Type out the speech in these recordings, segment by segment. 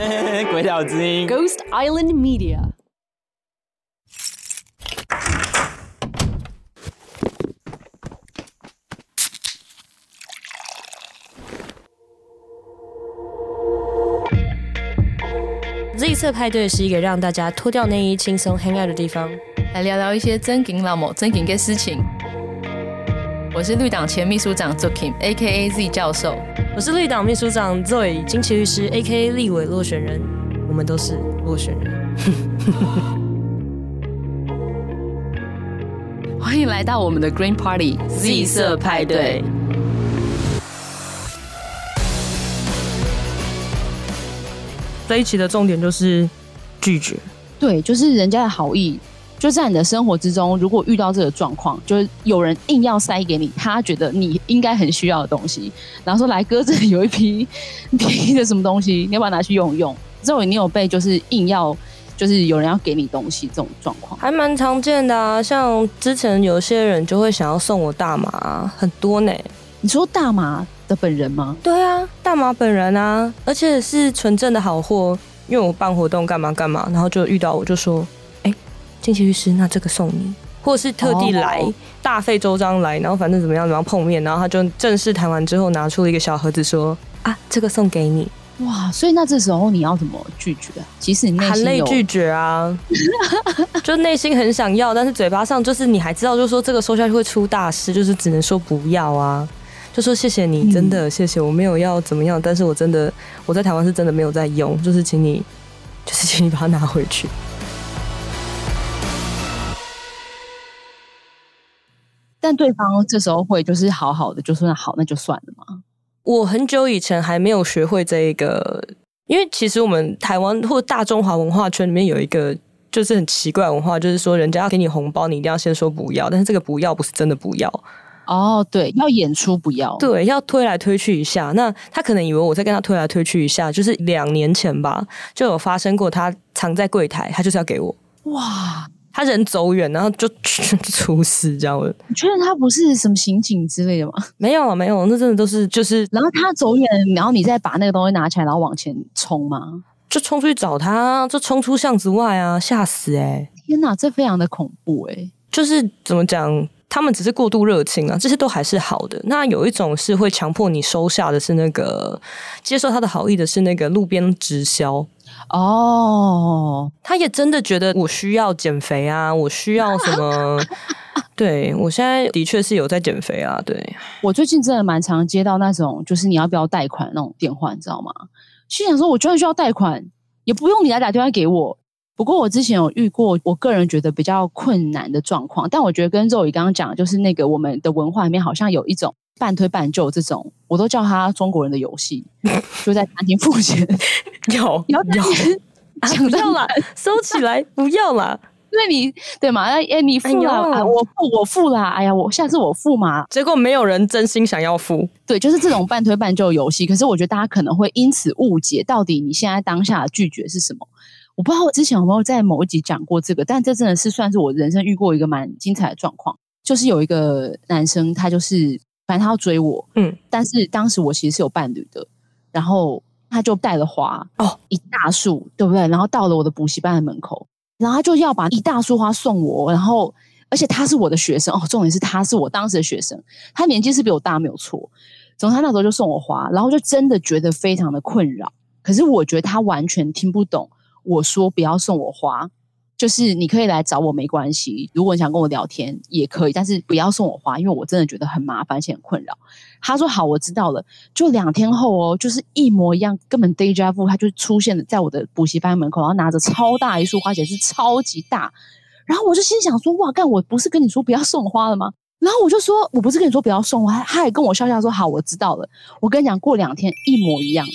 鬼岛之音，Ghost Island Media。Z 色派对是一个让大家脱掉内衣、轻松 hang out 的地方，来聊聊一些真金老母、真金的事情。我是绿党前秘书长 Zoking，A.K.A. Z 教授。我是绿党秘书长 Zoe 金奇律师，A.K.A. 立委落选人。我们都是落选人。欢迎来到我们的 Green Party Z 色派对。这一期的重点就是拒绝，对，就是人家的好意，就在你的生活之中，如果遇到这个状况，就是有人硬要塞给你，他觉得你应该很需要的东西，然后说来哥这里有一批便宜的什么东西，你要不要拿去用用？之后你有被就是硬要，就是有人要给你东西这种状况，还蛮常见的啊。像之前有些人就会想要送我大麻，很多呢。你说大麻？的本人吗？对啊，大麻本人啊，而且是纯正的好货。因为我办活动干嘛干嘛，然后就遇到我就说，哎、欸，金奇律师，那这个送你，或者是特地来、oh. 大费周章来，然后反正怎么样，怎么样碰面，然后他就正式谈完之后，拿出了一个小盒子说，啊，这个送给你。哇，所以那这时候你要怎么拒绝？其实你含泪拒绝啊，就内心很想要，但是嘴巴上就是你还知道，就是说这个收下去会出大事，就是只能说不要啊。就说谢谢你，真的谢谢，我没有要怎么样，但是我真的我在台湾是真的没有在用，就是请你，就是请你把它拿回去。但对方这时候会就是好好的就说好，那就算了嘛。我很久以前还没有学会这一个，因为其实我们台湾或大中华文化圈里面有一个就是很奇怪的文化，就是说人家要给你红包，你一定要先说不要，但是这个不要不是真的不要。哦，对，要演出不要，对，要推来推去一下。那他可能以为我在跟他推来推去一下，就是两年前吧，就有发生过。他藏在柜台，他就是要给我。哇，他人走远，然后就出事，这样。你确认他不是什么刑警之类的吗？没有，没有，那真的都是就是。然后他走远，然后你再把那个东西拿起来，然后往前冲吗？就冲出去找他，就冲出巷子外啊，吓死哎、欸！天哪，这非常的恐怖哎、欸。就是怎么讲？他们只是过度热情啊，这些都还是好的。那有一种是会强迫你收下的，是那个接受他的好意的，是那个路边直销哦。他也真的觉得我需要减肥啊，我需要什么？对，我现在的确是有在减肥啊。对，我最近真的蛮常接到那种，就是你要不要贷款那种电话，你知道吗？心想说，我就算需要贷款，也不用你来打电话给我。不过我之前有遇过，我个人觉得比较困难的状况，但我觉得跟肉宇刚刚讲的，就是那个我们的文化里面好像有一种半推半就这种，我都叫他中国人的游戏，就在餐厅付钱，有有 讲不要啦，收起来不要啦，因为你对嘛？哎、欸，你付了、哎啊，我付我付啦，哎呀，我下次我付嘛，结果没有人真心想要付，对，就是这种半推半就游戏。可是我觉得大家可能会因此误解，到底你现在当下的拒绝是什么？我不知道我之前有没有在某一集讲过这个，但这真的是算是我人生遇过一个蛮精彩的状况。就是有一个男生，他就是反正他要追我，嗯，但是当时我其实是有伴侣的，然后他就带了花哦，一大束，对不对？然后到了我的补习班的门口，然后他就要把一大束花送我，然后而且他是我的学生哦，重点是他是我当时的学生，他年纪是比我大没有错，总之他那时候就送我花，然后就真的觉得非常的困扰，可是我觉得他完全听不懂。我说不要送我花，就是你可以来找我没关系。如果你想跟我聊天也可以，但是不要送我花，因为我真的觉得很麻烦而且很困扰。他说好，我知道了。就两天后哦，就是一模一样，根本 deja vu，他就出现在我的补习班门口，然后拿着超大一束花，而且是超级大。然后我就心想说，哇，干，我不是跟你说不要送花了吗？然后我就说，我不是跟你说不要送花，他还跟我笑笑说好，我知道了。我跟你讲，过两天一模一样。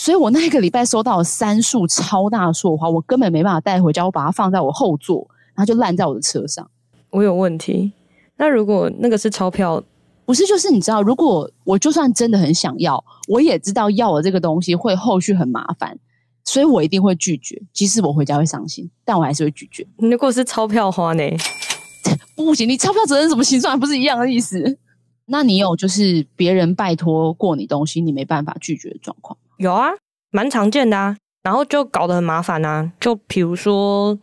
所以我那一个礼拜收到了三束超大的束花，我根本没办法带回家，我把它放在我后座，然后就烂在我的车上。我有问题。那如果那个是钞票，不是？就是你知道，如果我就算真的很想要，我也知道要了这个东西会后续很麻烦，所以我一定会拒绝。即使我回家会伤心，但我还是会拒绝。如果是钞票花呢？不行，你钞票责任什么形状还不是一样的意思？那你有就是别人拜托过你东西，你没办法拒绝的状况？有啊，蛮常见的啊。然后就搞得很麻烦啊。就比如说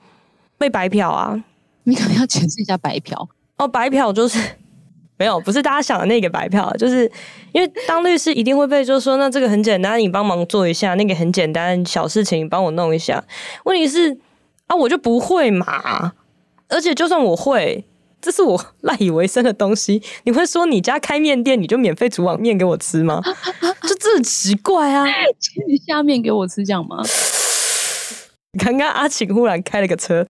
被白嫖啊，你可能要解释一下白嫖哦。白嫖就是 没有，不是大家想的那个白嫖，就是因为当律师一定会被就说，那这个很简单，你帮忙做一下；那个很简单，小事情你帮我弄一下。问题是啊，我就不会嘛，而且就算我会。这是我赖以为生的东西，你会说你家开面店，你就免费煮碗面给我吃吗？就 这很奇怪啊！请你下面给我吃，这样吗？刚刚阿晴忽然开了个车，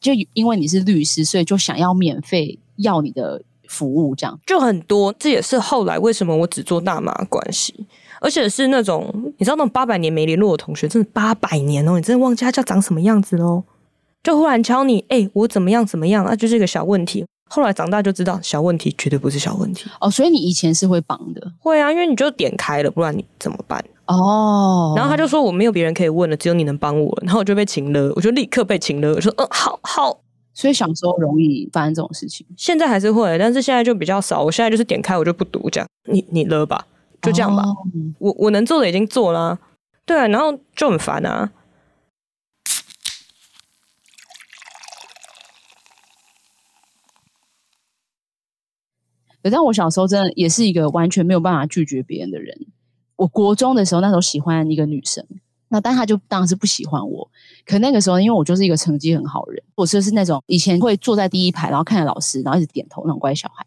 就因为你是律师，所以就想要免费要你的服务，这样就很多。这也是后来为什么我只做大麻关系，而且是那种你知道那种八百年没联络的同学，真的八百年哦，你真的忘记他叫长什么样子喽？就忽然敲你，哎、欸，我怎么样怎么样啊？就是一个小问题。后来长大就知道，小问题绝对不是小问题哦。所以你以前是会帮的，会啊，因为你就点开了，不然你怎么办？哦。然后他就说我没有别人可以问了，只有你能帮我。然后我就被请了，我就立刻被请了。我说，嗯，好好。所以小时候容易发生这种事情，现在还是会，但是现在就比较少。我现在就是点开我就不读，这样你你了吧，就这样吧。哦、我我能做的已经做了、啊，对啊，然后就很烦啊。但我小时候真的也是一个完全没有办法拒绝别人的人。我国中的时候，那时候喜欢一个女生，那但她就当然是不喜欢我。可那个时候，因为我就是一个成绩很好的人，我就是那种以前会坐在第一排，然后看着老师，然后一直点头那种乖小孩。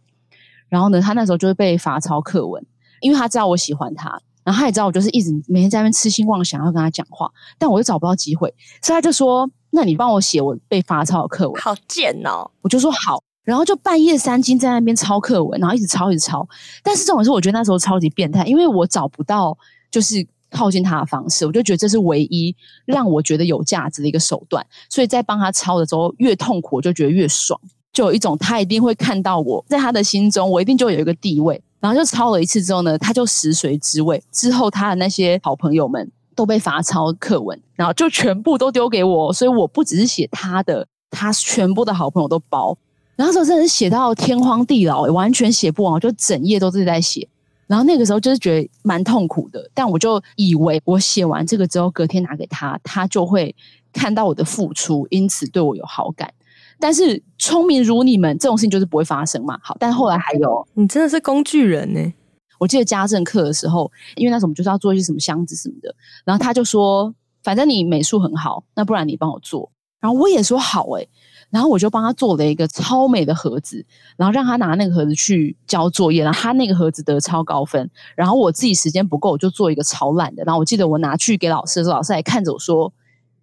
然后呢，他那时候就会被罚抄课文，因为他知道我喜欢他，然后他也知道我就是一直每天在那边痴心妄想要跟他讲话，但我又找不到机会，所以他就说：“那你帮我写我被罚抄的课文。”好贱哦！我就说好。然后就半夜三更在那边抄课文，然后一直抄一直抄。但是这种事，我觉得那时候超级变态，因为我找不到就是靠近他的方式，我就觉得这是唯一让我觉得有价值的一个手段。所以在帮他抄的时候，越痛苦我就觉得越爽，就有一种他一定会看到我在他的心中，我一定就有一个地位。然后就抄了一次之后呢，他就食髓知味。之后他的那些好朋友们都被罚抄课文，然后就全部都丢给我，所以我不只是写他的，他全部的好朋友都包。然后那时候真的是写到天荒地老，完全写不完，我就整页都是在写。然后那个时候就是觉得蛮痛苦的，但我就以为我写完这个之后，隔天拿给他，他就会看到我的付出，因此对我有好感。但是聪明如你们，这种事情就是不会发生嘛。好，但后来还有，你真的是工具人呢。我记得家政课的时候，因为那时候我们就是要做一些什么箱子什么的，然后他就说：“反正你美术很好，那不然你帮我做。”然后我也说好诶。然后我就帮他做了一个超美的盒子，然后让他拿那个盒子去交作业，然后他那个盒子得超高分。然后我自己时间不够，我就做一个超烂的。然后我记得我拿去给老师的时候，老师还看着我说：“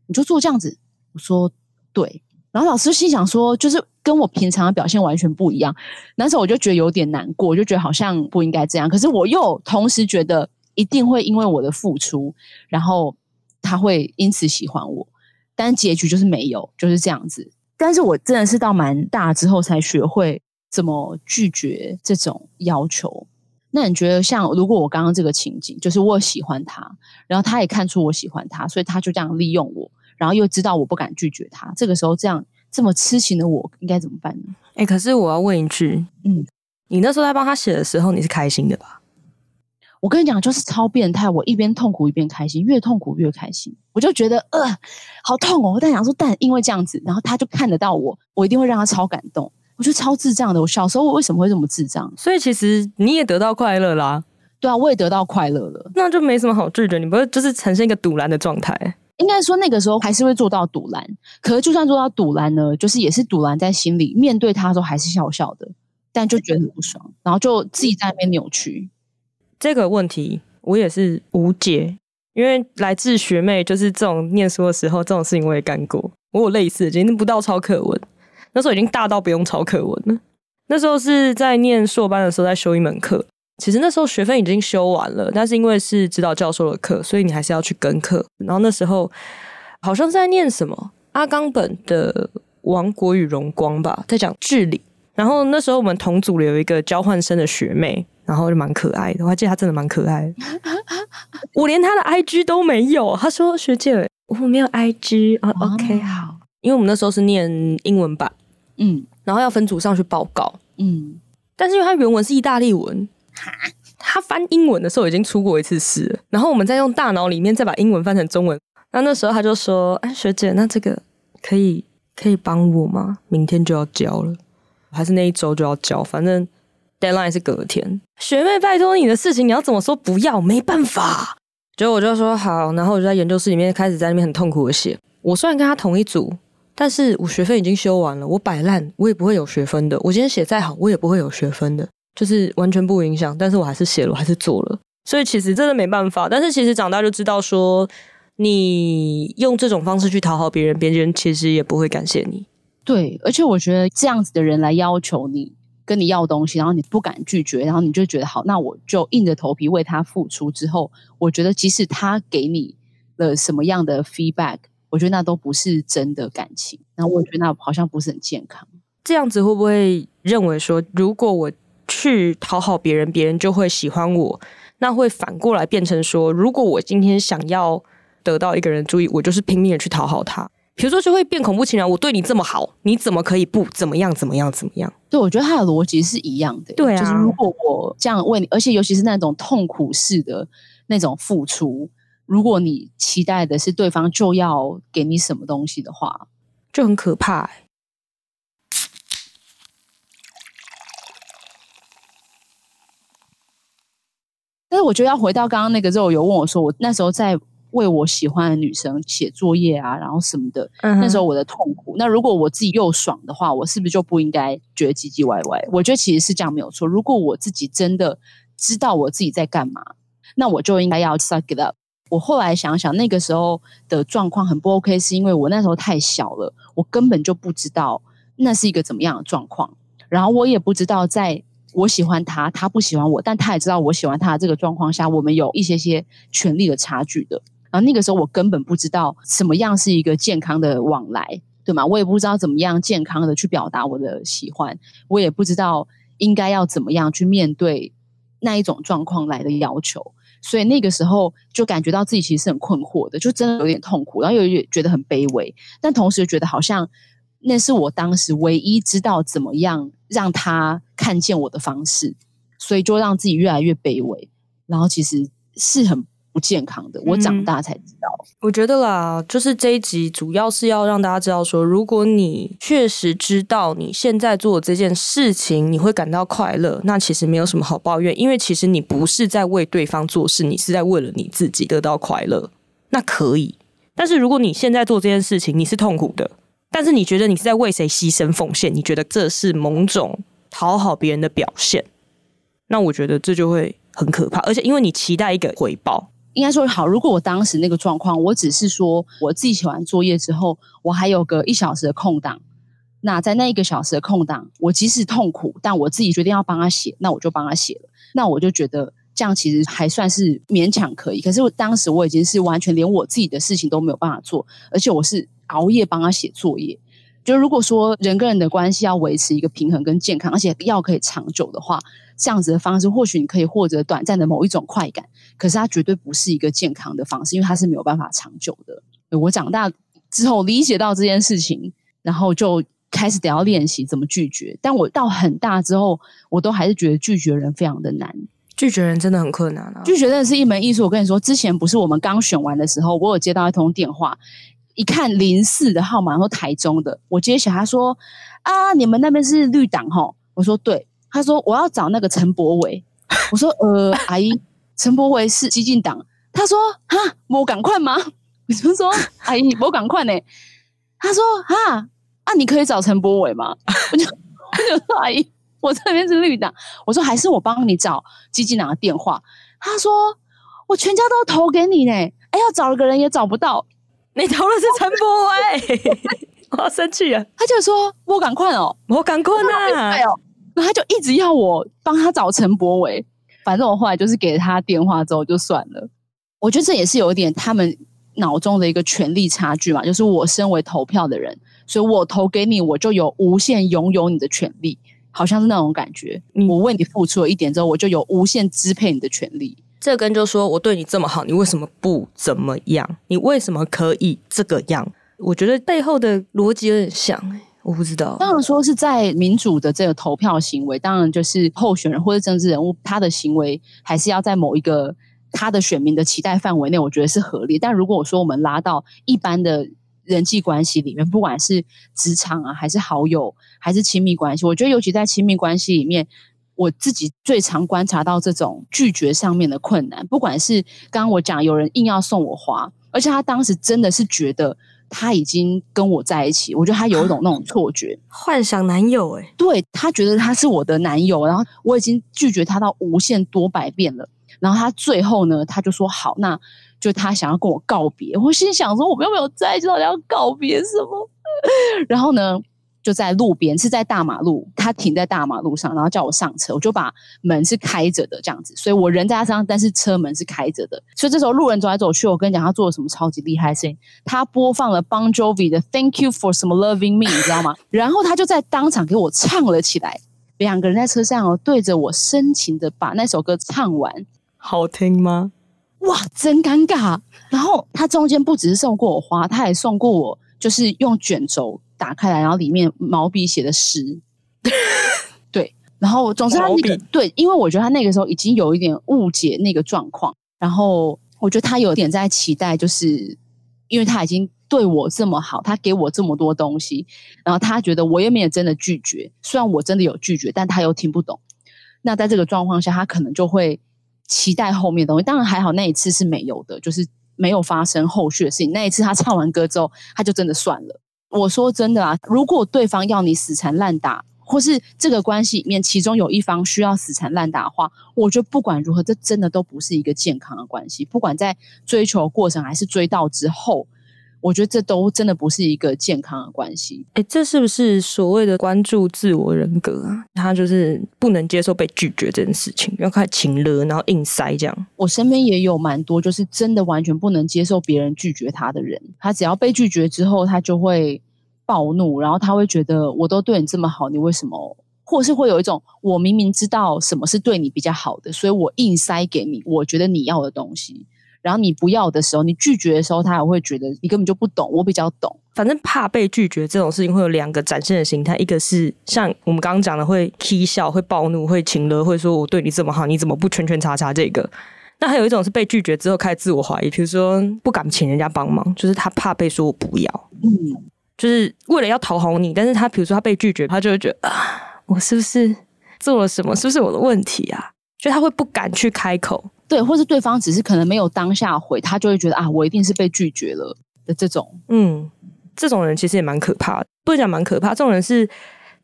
你就做这样子。”我说：“对。”然后老师心想说：“就是跟我平常的表现完全不一样。”那时候我就觉得有点难过，我就觉得好像不应该这样。可是我又同时觉得一定会因为我的付出，然后他会因此喜欢我。但结局就是没有，就是这样子。但是我真的是到蛮大之后才学会怎么拒绝这种要求。那你觉得，像如果我刚刚这个情景，就是我喜欢他，然后他也看出我喜欢他，所以他就这样利用我，然后又知道我不敢拒绝他，这个时候这样这么痴情的我应该怎么办呢？哎、可是我要问一句，嗯，你那时候在帮他写的时候，你是开心的吧？我跟你讲，就是超变态。我一边痛苦一边开心，越痛苦越开心。我就觉得呃，好痛哦！但想说，但因为这样子，然后他就看得到我，我一定会让他超感动。我觉得超智障的。我小时候我为什么会这么智障？所以其实你也得到快乐啦。对啊，我也得到快乐了。那就没什么好拒绝，你不会就是呈现一个堵拦的状态？应该说那个时候还是会做到堵拦。可是就算做到堵拦呢，就是也是堵拦在心里，面对他的时候还是笑笑的，但就觉得很不爽，然后就自己在那边扭曲。这个问题我也是无解，因为来自学妹，就是这种念书的时候，这种事情我也干过。我有类似，已经不到抄课文，那时候已经大到不用抄课文了。那时候是在念硕班的时候，在修一门课。其实那时候学分已经修完了，但是因为是指导教授的课，所以你还是要去跟课。然后那时候好像是在念什么阿冈本的《王国与荣光》吧，在讲治理。然后那时候我们同组里有一个交换生的学妹。然后就蛮可爱的，我还记得他真的蛮可爱的。我连他的 IG 都没有。他说：“学姐，我没有 IG 啊。哦” OK，好。因为我们那时候是念英文版，嗯，然后要分组上去报告，嗯。但是因为他原文是意大利文，他翻英文的时候已经出过一次事了。然后我们再用大脑里面再把英文翻成中文，那那时候他就说：“哎，学姐，那这个可以可以帮我吗？明天就要交了，还是那一周就要交？反正 deadline 是隔天。学妹，拜托你的事情，你要怎么说不要？没办法。结果我就说好，然后我就在研究室里面开始在那边很痛苦的写。我虽然跟他同一组，但是我学分已经修完了，我摆烂我也不会有学分的。我今天写再好，我也不会有学分的，就是完全不影响。但是我还是写了，我还是做了。所以其实真的没办法。但是其实长大就知道说。你用这种方式去讨好别人，别人其实也不会感谢你。对，而且我觉得这样子的人来要求你，跟你要东西，然后你不敢拒绝，然后你就觉得好，那我就硬着头皮为他付出。之后，我觉得即使他给你了什么样的 feedback，我觉得那都不是真的感情。然后我觉得那好像不是很健康。这样子会不会认为说，如果我去讨好别人，别人就会喜欢我？那会反过来变成说，如果我今天想要。得到一个人注意，我就是拼命的去讨好他。比如说，就会变恐怖情人。我对你这么好，你怎么可以不怎么样？怎么样？怎么样？对，我觉得他的逻辑是一样的。对啊，就是如果我这样为你，而且尤其是那种痛苦式的那种付出，如果你期待的是对方就要给你什么东西的话，就很可怕欸。但是我觉得要回到刚刚那个之后，有问我说，我那时候在。为我喜欢的女生写作业啊，然后什么的，嗯、那时候我的痛苦。那如果我自己又爽的话，我是不是就不应该觉得唧唧歪歪？我觉得其实是这样没有错。如果我自己真的知道我自己在干嘛，那我就应该要 suck it up。我后来想想，那个时候的状况很不 OK，是因为我那时候太小了，我根本就不知道那是一个怎么样的状况，然后我也不知道在我喜欢他，他不喜欢我，但他也知道我喜欢他的这个状况下，我们有一些些权力的差距的。然后那个时候我根本不知道什么样是一个健康的往来，对吗？我也不知道怎么样健康的去表达我的喜欢，我也不知道应该要怎么样去面对那一种状况来的要求，所以那个时候就感觉到自己其实是很困惑的，就真的有点痛苦，然后又觉得很卑微，但同时又觉得好像那是我当时唯一知道怎么样让他看见我的方式，所以就让自己越来越卑微，然后其实是很。不健康的，我长大才知道。嗯，我觉得啦，就是这一集主要是要让大家知道说，如果你确实知道你现在做的这件事情你会感到快乐，那其实没有什么好抱怨，因为其实你不是在为对方做事，你是在为了你自己得到快乐。那可以，但是如果你现在做这件事情你是痛苦的，但是你觉得你是在为谁牺牲奉献，你觉得这是某种讨好别人的表现，那我觉得这就会很可怕，而且因为你期待一个回报。应该说好，如果我当时那个状况，我只是说我自己写完作业之后，我还有个一小时的空档，那在那一个小时的空档，我即使痛苦，但我自己决定要帮他写，那我就帮他写了。那我就觉得这样其实还算是勉强可以。可是我当时我已经是完全连我自己的事情都没有办法做，而且我是熬夜帮他写作业。就如果说人跟人的关系要维持一个平衡跟健康，而且要可以长久的话。这样子的方式，或许你可以获得短暂的某一种快感，可是它绝对不是一个健康的方式，因为它是没有办法长久的。我长大之后理解到这件事情，然后就开始得要练习怎么拒绝。但我到很大之后，我都还是觉得拒绝人非常的难。拒绝人真的很困难啊！拒绝真的是一门艺术。我跟你说，之前不是我们刚选完的时候，我有接到一通电话，一看零四的号码，然后台中的，我接起来，他说：“啊，你们那边是绿党吼？”我说：“对。”他说：“我要找那个陈柏伟。”我说：“呃，阿姨，陈柏伟是激进党。”他说：“哈，我赶快吗？” 我就说：“阿姨，我赶快呢。”他说：“哈，啊，你可以找陈柏伟吗？” 我就我就说：“阿姨，我这边是绿党。”我说：“还是我帮你找激进党的电话。”他说：“我全家都投给你呢，哎，要找个人也找不到。你投的是陈柏伟，我要生气了。”他就说：“我赶快哦，我赶快呢。”那他就一直要我帮他找陈柏伟，反正我后来就是给了他电话之后就算了。我觉得这也是有一点他们脑中的一个权力差距嘛，就是我身为投票的人，所以我投给你，我就有无限拥有你的权利，好像是那种感觉。我为你付出了一点之后，我就有无限支配你的权利。这跟就说我对你这么好，你为什么不怎么样？你为什么可以这个样？我觉得背后的逻辑有点像。我不知道，当然说是在民主的这个投票行为，当然就是候选人或者政治人物他的行为，还是要在某一个他的选民的期待范围内，我觉得是合理。但如果我说我们拉到一般的人际关系里面，不管是职场啊，还是好友，还是亲密关系，我觉得尤其在亲密关系里面，我自己最常观察到这种拒绝上面的困难。不管是刚刚我讲有人硬要送我花，而且他当时真的是觉得他已经跟我在一起，我觉得他有一种那种错觉，幻想男友哎、欸，对，他觉得他是我的男友，然后我已经拒绝他到无限多百遍了。然后他最后呢，他就说好，那就他想要跟我告别。我心想说，我们又没有在一起，到底要告别什么？然后呢，就在路边，是在大马路，他停在大马路上，然后叫我上车，我就把门是开着的，这样子，所以我人在他身上，但是车门是开着的。所以这时候路人走来走去，我跟你讲，他做了什么超级厉害的事情？他播放了 Bon Jovi 的 Thank You for Some Loving Me，你知道吗？然后他就在当场给我唱了起来。两个人在车上哦，对着我深情的把那首歌唱完。好听吗？哇，真尴尬。然后他中间不只是送过我花，他还送过我，就是用卷轴打开来，然后里面毛笔写的诗。对，然后总之他那个对，因为我觉得他那个时候已经有一点误解那个状况，然后我觉得他有点在期待，就是因为他已经对我这么好，他给我这么多东西，然后他觉得我也没有真的拒绝，虽然我真的有拒绝，但他又听不懂。那在这个状况下，他可能就会。期待后面的东西，当然还好，那一次是没有的，就是没有发生后续的事情。那一次他唱完歌之后，他就真的算了。我说真的啊，如果对方要你死缠烂打，或是这个关系里面其中有一方需要死缠烂打的话，我觉得不管如何，这真的都不是一个健康的关系。不管在追求过程还是追到之后。我觉得这都真的不是一个健康的关系。哎，这是不是所谓的关注自我人格啊？他就是不能接受被拒绝这件事情，要开始情勒，然后硬塞这样。我身边也有蛮多，就是真的完全不能接受别人拒绝他的人。他只要被拒绝之后，他就会暴怒，然后他会觉得我都对你这么好，你为什么？或是会有一种我明明知道什么是对你比较好的，所以我硬塞给你我觉得你要的东西。然后你不要的时候，你拒绝的时候，他还会觉得你根本就不懂，我比较懂。反正怕被拒绝这种事情会有两个展现的形态，一个是像我们刚刚讲的会起笑、会暴怒、会情勒，会说我对你这么好，你怎么不圈圈叉叉这个？那还有一种是被拒绝之后开始自我怀疑，比如说不敢请人家帮忙，就是他怕被说我不要，嗯，就是为了要讨好你，但是他比如说他被拒绝，他就会觉得啊，我是不是做了什么？是不是我的问题啊？就他会不敢去开口。对，或是对方只是可能没有当下回，他就会觉得啊，我一定是被拒绝了的这种。嗯，这种人其实也蛮可怕的，不讲蛮可怕。这种人是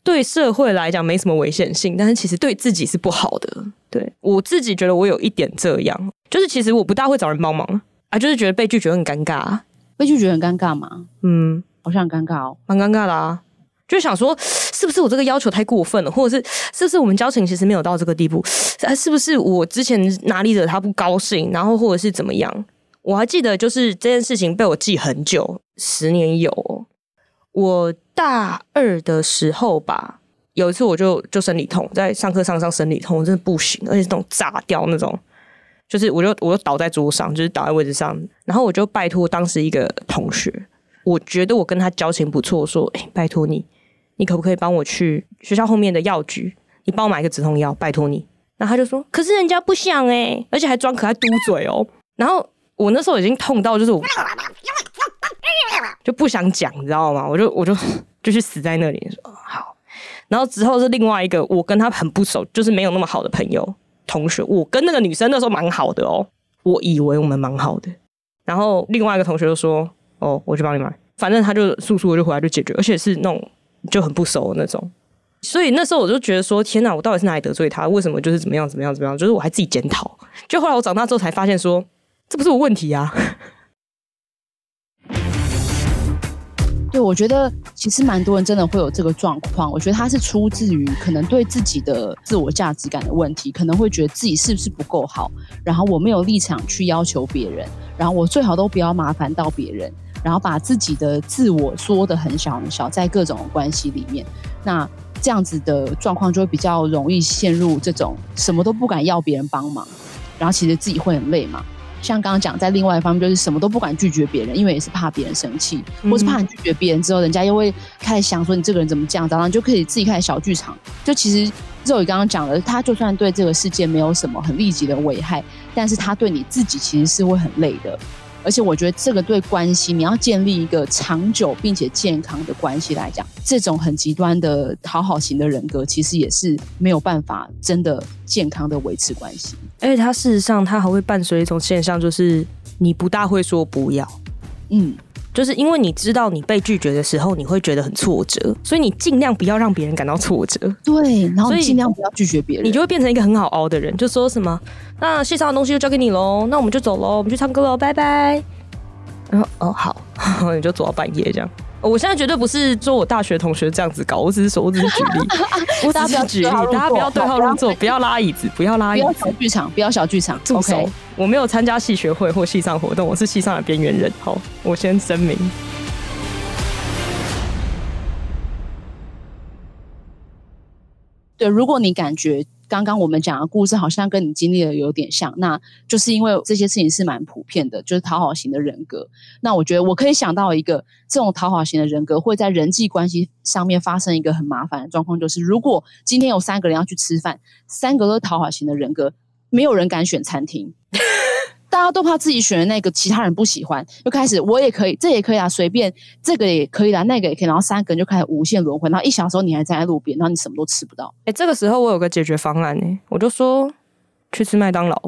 对社会来讲没什么危险性，但是其实对自己是不好的。对，我自己觉得我有一点这样，就是其实我不大会找人帮忙啊，就是觉得被拒绝很尴尬。被拒绝很尴尬吗？嗯，好像很尴尬哦，蛮尴尬的啊。就想说，是不是我这个要求太过分了，或者是是不是我们交情其实没有到这个地步？是不是我之前哪里惹他不高兴，然后或者是怎么样？我还记得，就是这件事情被我记很久，十年有。我大二的时候吧，有一次我就就生理痛，在上课上上生理痛，我真的不行，而且是那种炸掉那种，就是我就我就倒在桌上，就是倒在位置上，然后我就拜托当时一个同学，我觉得我跟他交情不错，说，哎，拜托你。你可不可以帮我去学校后面的药局？你帮我买一个止痛药，拜托你。然后他就说：“可是人家不想诶，而且还装可爱嘟嘴哦。”然后我那时候已经痛到就是我就不想讲，你知道吗？我就我就就去死在那里说好。然后之后是另外一个我跟他很不熟，就是没有那么好的朋友同学。我跟那个女生那时候蛮好的哦，我以为我们蛮好的。然后另外一个同学就说：“哦，我去帮你买。”反正他就速速就回来就解决，而且是那种。就很不熟的那种，所以那时候我就觉得说：天哪，我到底是哪里得罪他？为什么就是怎么样怎么样怎么样？就是我还自己检讨。就后来我长大之后才发现说，这不是我问题啊。对，我觉得其实蛮多人真的会有这个状况。我觉得他是出自于可能对自己的自我价值感的问题，可能会觉得自己是不是不够好，然后我没有立场去要求别人，然后我最好都不要麻烦到别人。然后把自己的自我缩得很小很小，在各种关系里面，那这样子的状况就会比较容易陷入这种什么都不敢要别人帮忙，然后其实自己会很累嘛。像刚刚讲，在另外一方面就是什么都不敢拒绝别人，因为也是怕别人生气，或是怕你拒绝别人之后，人家又会开始想说你这个人怎么这样子，然后你就可以自己开始小剧场。就其实 Zoe 刚刚讲的，他就算对这个世界没有什么很立即的危害，但是他对你自己其实是会很累的。而且我觉得这个对关系，你要建立一个长久并且健康的关系来讲，这种很极端的讨好型的人格，其实也是没有办法真的健康的维持关系。而且它事实上，它还会伴随一种现象，就是你不大会说不要。嗯。就是因为你知道你被拒绝的时候，你会觉得很挫折，所以你尽量不要让别人感到挫折。对，然后尽量不要拒绝别人，你就会变成一个很好熬的人。就说什么，那线上的东西就交给你喽，那我们就走喽，我们去唱歌喽，拜拜。然后哦好，你就走到半夜这样。我现在绝对不是说我大学同学这样子搞，我只是说，我只是举例，我只是举例，大家不要对号入座，不要拉椅子，不要拉椅子，不要小剧场，不要小剧场。住手！我没有参加戏学会或戏上活动，我是戏上的边缘人。好，我先声明。对，如果你感觉。刚刚我们讲的故事好像跟你经历的有点像，那就是因为这些事情是蛮普遍的，就是讨好型的人格。那我觉得我可以想到一个这种讨好型的人格会在人际关系上面发生一个很麻烦的状况，就是如果今天有三个人要去吃饭，三个都是讨好型的人格，没有人敢选餐厅。大家都怕自己选的那个其他人不喜欢，就开始我也可以，这也可以啊，随便这个也可以啦，那个也可以，然后三个人就开始无限轮回，然后一小时候你还站在路边，然后你什么都吃不到。哎、欸，这个时候我有个解决方案呢，我就说去吃麦当劳，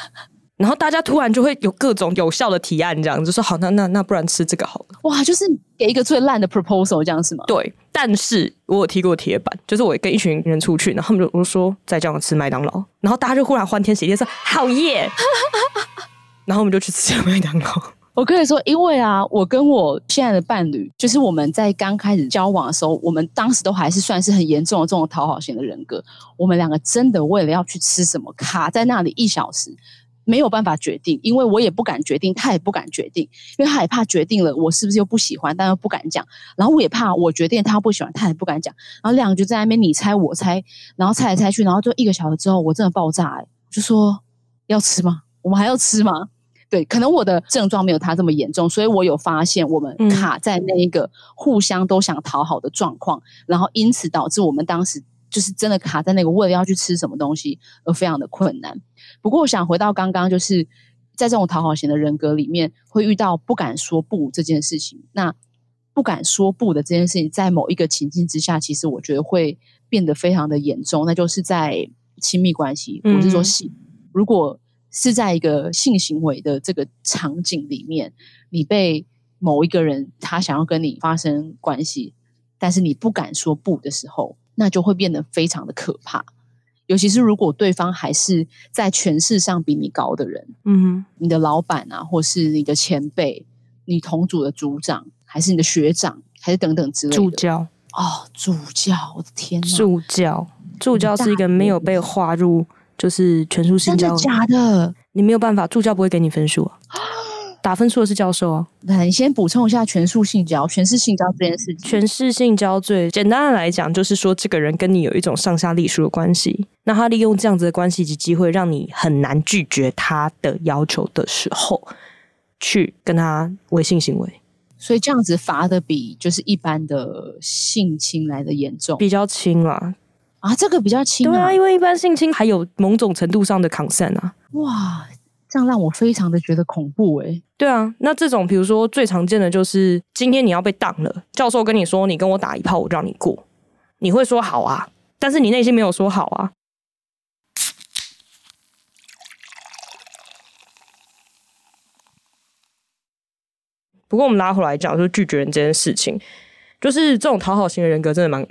然后大家突然就会有各种有效的提案，这样就说好，那那那不然吃这个好了。哇，就是给一个最烂的 proposal 这样是吗？对，但是我有踢过铁板，就是我跟一群人出去，然后他们就我就说再叫我吃麦当劳，然后大家就忽然欢天喜地说好耶。然后我们就去吃麦当劳。我可以说，因为啊，我跟我现在的伴侣，就是我们在刚开始交往的时候，我们当时都还是算是很严重的这种讨好型的人格。我们两个真的为了要去吃什么，卡在那里一小时，没有办法决定，因为我也不敢决定，他也不敢决定，因为他也怕决定了，我是不是又不喜欢，但又不敢讲。然后我也怕我决定他不喜欢，他也不敢讲。然后两个就在那边你猜我猜，然后猜来猜去，然后就一个小时之后，我真的爆炸哎、欸，就说要吃吗？我们还要吃吗？对，可能我的症状没有他这么严重，所以我有发现我们卡在那一个互相都想讨好的状况，嗯、然后因此导致我们当时就是真的卡在那个为了要去吃什么东西而非常的困难。不过我想回到刚刚，就是在这种讨好型的人格里面，会遇到不敢说不这件事情。那不敢说不的这件事情，在某一个情境之下，其实我觉得会变得非常的严重，那就是在亲密关系，我是说性，嗯、如果。是在一个性行为的这个场景里面，你被某一个人他想要跟你发生关系，但是你不敢说不的时候，那就会变得非常的可怕。尤其是如果对方还是在权势上比你高的人，嗯，你的老板啊，或是你的前辈，你同组的组长，还是你的学长，还是等等之类的。助教哦，助教，我的天哪！助教，助教是一个没有被划入。就是全数性交，真的假的？你没有办法，助教不会给你分数啊。打分数的是教授啊。那，你先补充一下全数性交、全是性交这件事情。全是性交罪，简单的来讲，就是说这个人跟你有一种上下隶属的关系。那他利用这样子的关系及机会，让你很难拒绝他的要求的时候，去跟他违性行为。所以这样子罚的比就是一般的性侵来的严重，比较轻啦。啊，这个比较轻啊，对啊，因为一般性侵还有某种程度上的 consent 啊。哇，这样让我非常的觉得恐怖诶。对啊，那这种比如说最常见的就是今天你要被当了，教授跟你说你跟我打一炮，我让你过，你会说好啊，但是你内心没有说好啊。不过我们拉回来讲，就是拒绝人这件事情，就是这种讨好型的人格真的蛮。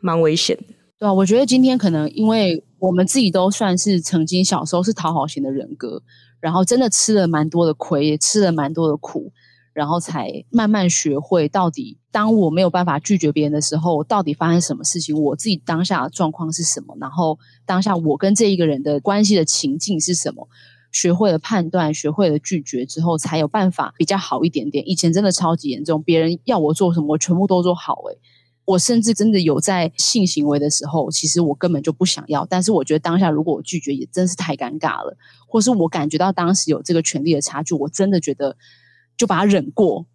蛮危险的，对啊，我觉得今天可能因为我们自己都算是曾经小时候是讨好型的人格，然后真的吃了蛮多的亏，也吃了蛮多的苦，然后才慢慢学会到底当我没有办法拒绝别人的时候，到底发生什么事情，我自己当下的状况是什么，然后当下我跟这一个人的关系的情境是什么，学会了判断，学会了拒绝之后，才有办法比较好一点点。以前真的超级严重，别人要我做什么，我全部都做好，诶。我甚至真的有在性行为的时候，其实我根本就不想要。但是我觉得当下如果我拒绝，也真是太尴尬了。或是我感觉到当时有这个权利的差距，我真的觉得就把它忍过，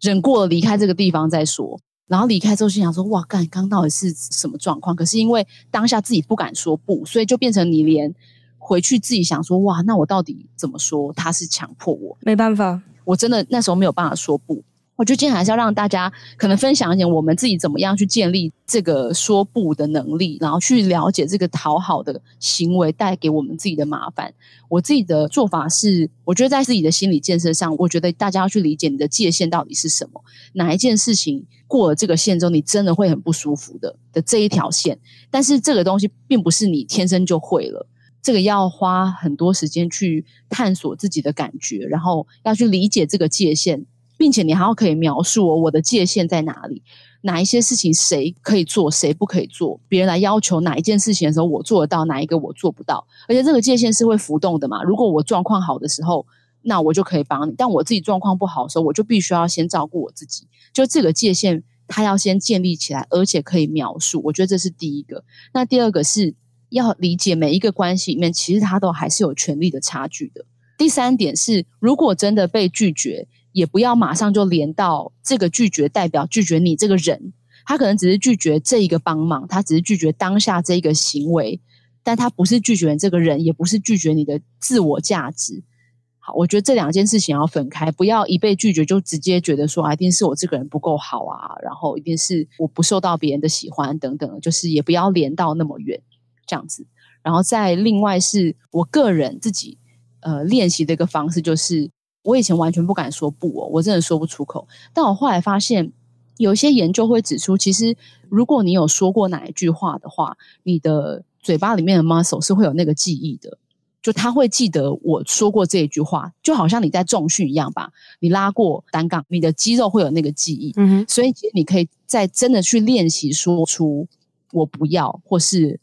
忍过了离开这个地方再说。然后离开之后，心想说：“哇，干，刚到底是什么状况？”可是因为当下自己不敢说不，所以就变成你连回去自己想说：“哇，那我到底怎么说？”他是强迫我，没办法，我真的那时候没有办法说不。我觉得今天还是要让大家可能分享一点我们自己怎么样去建立这个说不的能力，然后去了解这个讨好的行为带给我们自己的麻烦。我自己的做法是，我觉得在自己的心理建设上，我觉得大家要去理解你的界限到底是什么，哪一件事情过了这个线之后，你真的会很不舒服的的这一条线。但是这个东西并不是你天生就会了，这个要花很多时间去探索自己的感觉，然后要去理解这个界限。并且你还要可以描述我我的界限在哪里，哪一些事情谁可以做，谁不可以做，别人来要求哪一件事情的时候，我做得到，哪一个我做不到。而且这个界限是会浮动的嘛。如果我状况好的时候，那我就可以帮你；但我自己状况不好的时候，我就必须要先照顾我自己。就这个界限，它要先建立起来，而且可以描述。我觉得这是第一个。那第二个是要理解每一个关系里面，其实它都还是有权力的差距的。第三点是，如果真的被拒绝。也不要马上就连到这个拒绝代表拒绝你这个人，他可能只是拒绝这一个帮忙，他只是拒绝当下这一个行为，但他不是拒绝这个人，也不是拒绝你的自我价值。好，我觉得这两件事情要分开，不要一被拒绝就直接觉得说，啊，一定是我这个人不够好啊，然后一定是我不受到别人的喜欢等等，就是也不要连到那么远这样子。然后再另外是我个人自己呃练习的一个方式就是。我以前完全不敢说不哦，我真的说不出口。但我后来发现，有一些研究会指出，其实如果你有说过哪一句话的话，你的嘴巴里面的 muscle 是会有那个记忆的，就他会记得我说过这一句话，就好像你在重训一样吧。你拉过单杠，你的肌肉会有那个记忆。嗯哼，所以你可以再真的去练习说出“我不要”或是。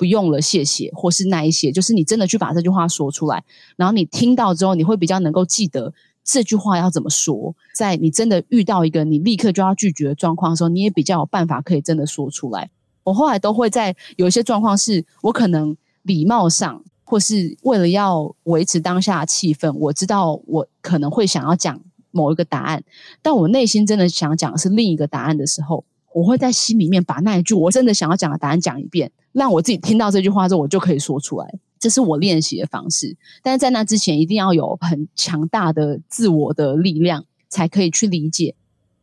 不用了，谢谢，或是那一些，就是你真的去把这句话说出来，然后你听到之后，你会比较能够记得这句话要怎么说。在你真的遇到一个你立刻就要拒绝的状况的时候，你也比较有办法可以真的说出来。我后来都会在有一些状况是，我可能礼貌上，或是为了要维持当下气氛，我知道我可能会想要讲某一个答案，但我内心真的想讲的是另一个答案的时候，我会在心里面把那一句我真的想要讲的答案讲一遍。让我自己听到这句话之后，我就可以说出来。这是我练习的方式。但是在那之前，一定要有很强大的自我的力量，才可以去理解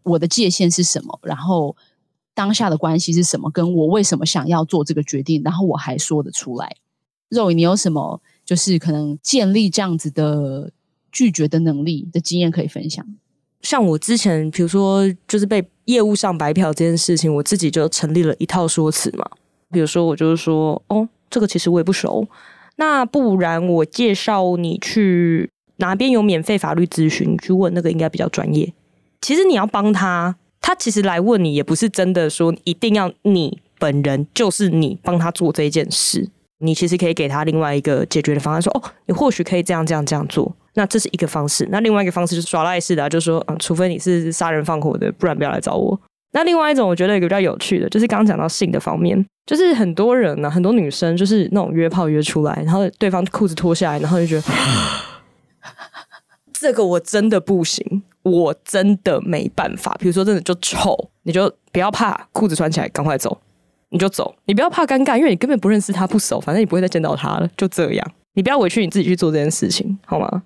我的界限是什么，然后当下的关系是什么，跟我为什么想要做这个决定，然后我还说得出来。肉，你有什么就是可能建立这样子的拒绝的能力的经验可以分享？像我之前，比如说就是被业务上白嫖这件事情，我自己就成立了一套说辞嘛。比如说，我就是说，哦，这个其实我也不熟，那不然我介绍你去哪边有免费法律咨询，你去问那个应该比较专业。其实你要帮他，他其实来问你也不是真的说一定要你本人就是你帮他做这一件事，你其实可以给他另外一个解决的方案，说，哦，你或许可以这样这样这样做。那这是一个方式，那另外一个方式就是耍赖式的啊，就是说，嗯，除非你是杀人放火的，不然不要来找我。那另外一种，我觉得一个比较有趣的，就是刚刚讲到性的方面，就是很多人呢、很多女生就是那种约炮约出来，然后对方裤子脱下来，然后就觉得 这个我真的不行，我真的没办法。比如说真的就丑，你就不要怕，裤子穿起来，赶快走，你就走，你不要怕尴尬，因为你根本不认识他，不熟，反正你不会再见到他了，就这样，你不要委屈你自己去做这件事情，好吗？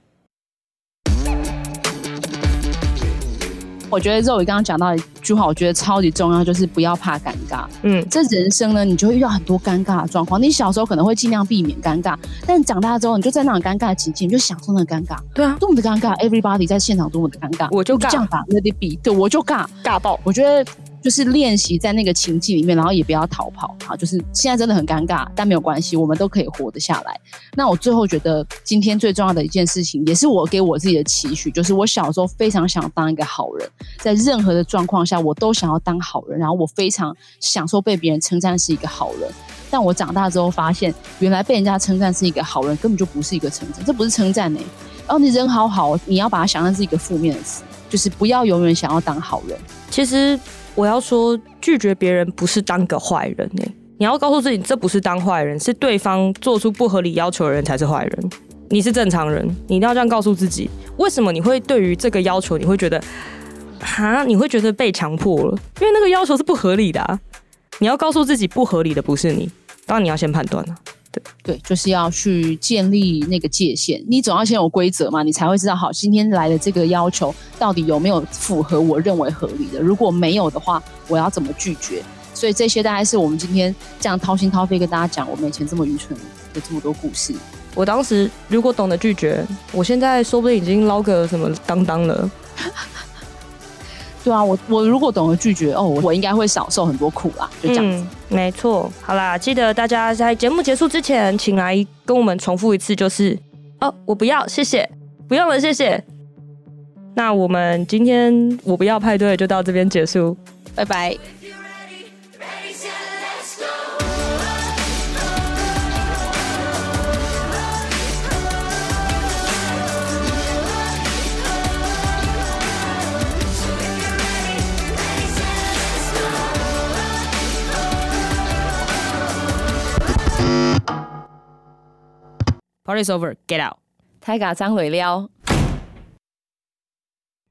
我觉得肉宇刚刚讲到一句话，我觉得超级重要，就是不要怕尴尬。嗯，这人生呢，你就会遇到很多尴尬的状况。你小时候可能会尽量避免尴尬，但长大之后，你就在那种尴尬的情境，你就享受那个尴尬。对啊，多么的尴尬，everybody 在现场多么的尴尬，我就尬，就这样吧，let it be，对，我就尬，尬爆。我觉得。就是练习在那个情境里面，然后也不要逃跑啊！就是现在真的很尴尬，但没有关系，我们都可以活得下来。那我最后觉得今天最重要的一件事情，也是我给我自己的期许，就是我小时候非常想当一个好人，在任何的状况下，我都想要当好人，然后我非常享受被别人称赞是一个好人。但我长大之后发现，原来被人家称赞是一个好人，根本就不是一个称赞，这不是称赞呢。然后你人好好，你要把它想象是一个负面的词，就是不要永远想要当好人。其实。我要说，拒绝别人不是当个坏人呢、欸。你要告诉自己，这不是当坏人，是对方做出不合理要求的人才是坏人。你是正常人，你一定要这样告诉自己。为什么你会对于这个要求，你会觉得，哈，你会觉得被强迫了？因为那个要求是不合理的啊。你要告诉自己，不合理的不是你，当然你要先判断了。对对，就是要去建立那个界限。你总要先有规则嘛，你才会知道，好，今天来的这个要求到底有没有符合我认为合理的？如果没有的话，我要怎么拒绝？所以这些大概是我们今天这样掏心掏肺跟大家讲，我们以前这么愚蠢的这么多故事。我当时如果懂得拒绝，我现在说不定已经捞个什么当当了。对啊，我我如果懂得拒绝，哦，我应该会少受很多苦啦。就这样子，嗯、没错。好啦，记得大家在节目结束之前，请来跟我们重复一次，就是哦，我不要，谢谢，不用了，谢谢。那我们今天我不要派对就到这边结束，拜拜。Party's over, get out！太嘎张伟撩。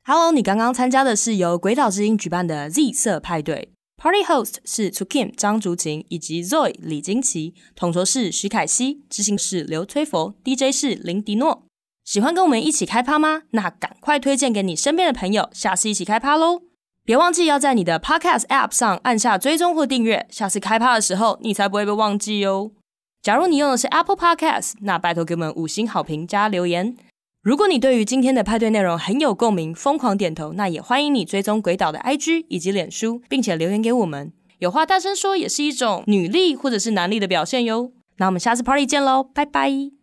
Hello，你刚刚参加的是由鬼岛之音举办的 Z 色派对，Party host 是 Tsukim 张竹琴以及 Zoe 李金奇，统筹是徐凯熙，执行是刘崔佛，DJ 是林迪诺。喜欢跟我们一起开趴吗？那赶快推荐给你身边的朋友，下次一起开趴喽！别忘记要在你的 Podcast App 上按下追踪或订阅，下次开趴的时候你才不会被忘记哦。假如你用的是 Apple Podcast，那拜托给我们五星好评加留言。如果你对于今天的派对内容很有共鸣，疯狂点头，那也欢迎你追踪鬼岛的 IG 以及脸书，并且留言给我们。有话大声说也是一种女力或者是男力的表现哟。那我们下次 Party 见喽，拜拜。